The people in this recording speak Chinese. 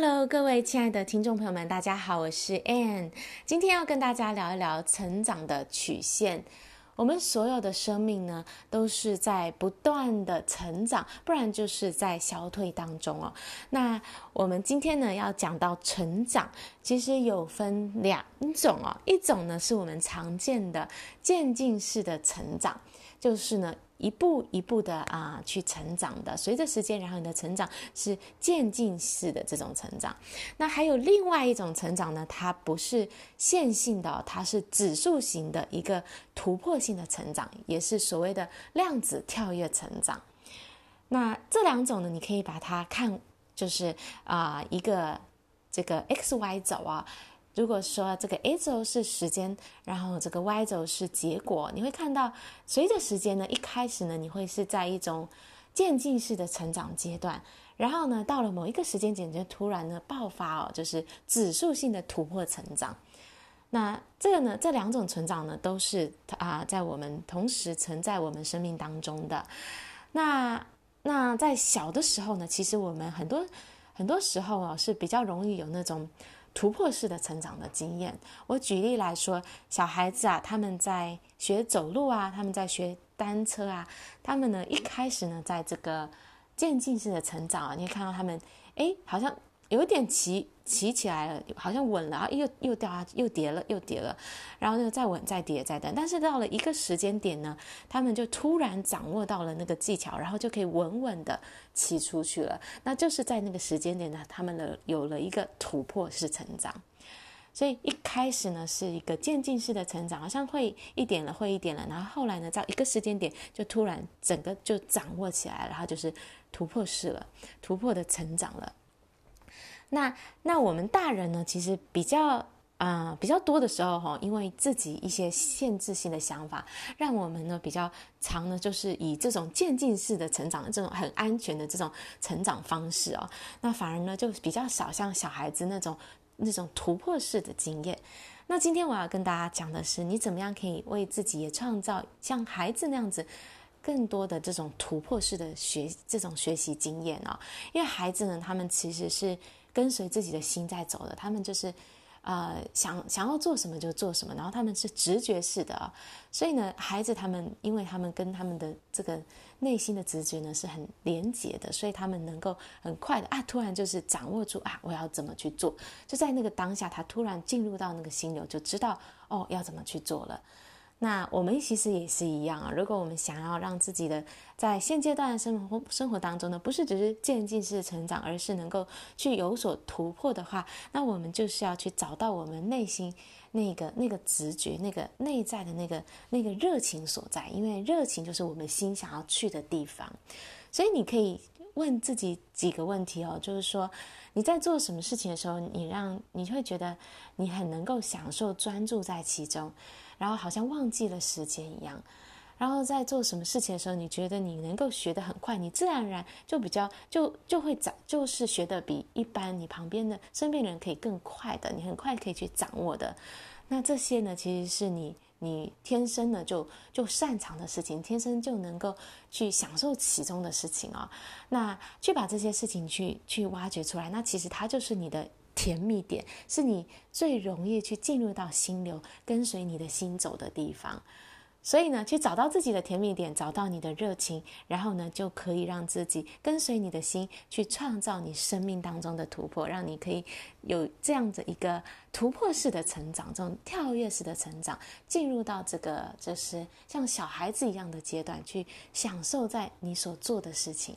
Hello，各位亲爱的听众朋友们，大家好，我是 Ann，今天要跟大家聊一聊成长的曲线。我们所有的生命呢，都是在不断的成长，不然就是在消退当中哦。那我们今天呢，要讲到成长，其实有分两种哦，一种呢是我们常见的渐进式的成长，就是呢。一步一步的啊、去成长的，随着时间，然后你的成长是渐进式的这种成长。那还有另外一种成长呢，它不是线性的，它是指数型的一个突破性的成长，也是所谓的量子跳跃成长。那这两种呢，你可以把它看，就是啊、一个这个 X Y 轴啊。如果说这个 X 轴是时间，然后这个 Y 轴是结果，你会看到，随着时间呢，一开始呢，你会是在一种渐进式的成长阶段，然后呢，到了某一个时间点就突然呢爆发哦，就是指数性的突破成长。那这个呢，这两种成长呢，都是啊，在我们同时存在我们生命当中的。那那在小的时候呢，其实我们很多很多时候啊，是比较容易有那种。突破式的成长的经验，我举例来说，小孩子啊，他们在学走路啊，他们在学单车啊，他们呢一开始呢，在这个渐进式的成长啊，你会看到他们，哎，好像。有点骑骑起来了，好像稳了，然后又又掉下，又跌了，又跌了，然后呢再稳，再跌，再等。但是到了一个时间点呢，他们就突然掌握到了那个技巧，然后就可以稳稳的骑出去了。那就是在那个时间点呢，他们的有了一个突破式成长。所以一开始呢是一个渐进式的成长，好像会一点了，会一点了，然后后来呢，在一个时间点就突然整个就掌握起来了，然后就是突破式了，突破的成长了。那那我们大人呢，其实比较啊、比较多的时候哈，因为自己一些限制性的想法，让我们呢比较常呢，就是以这种渐进式的成长，这种很安全的这种成长方式哦，那反而呢就比较少像小孩子那种那种突破式的经验。那今天我要跟大家讲的是，你怎么样可以为自己也创造像孩子那样子更多的这种突破式的学这种学习经验哦，因为孩子呢，他们其实是。跟随自己的心在走的，他们就是，呃，想想要做什么就做什么，然后他们是直觉式的啊，所以呢，孩子他们，因为他们跟他们的这个内心的直觉呢是很连结的，所以他们能够很快的啊，突然就是掌握住啊，我要怎么去做，就在那个当下，他突然进入到那个心流，就知道哦，要怎么去做了。那我们其实也是一样啊。如果我们想要让自己的在现阶段的生活生活当中呢，不是只是渐进式成长，而是能够去有所突破的话，那我们就是要去找到我们内心那个那个直觉、那个内在的那个那个热情所在。因为热情就是我们心想要去的地方。所以你可以问自己几个问题哦，就是说你在做什么事情的时候，你让你会觉得你很能够享受专注在其中。然后好像忘记了时间一样，然后在做什么事情的时候，你觉得你能够学得很快，你自然而然就比较就就会掌，就是学得比一般你旁边的身边人可以更快的，你很快可以去掌握的。那这些呢，其实是你你天生的就就擅长的事情，天生就能够去享受其中的事情哦。那去把这些事情去去挖掘出来，那其实它就是你的。甜蜜点是你最容易去进入到心流，跟随你的心走的地方。所以呢，去找到自己的甜蜜点，找到你的热情，然后呢，就可以让自己跟随你的心，去创造你生命当中的突破，让你可以有这样的一个突破式的成长，这种跳跃式的成长，进入到这个就是像小孩子一样的阶段，去享受在你所做的事情。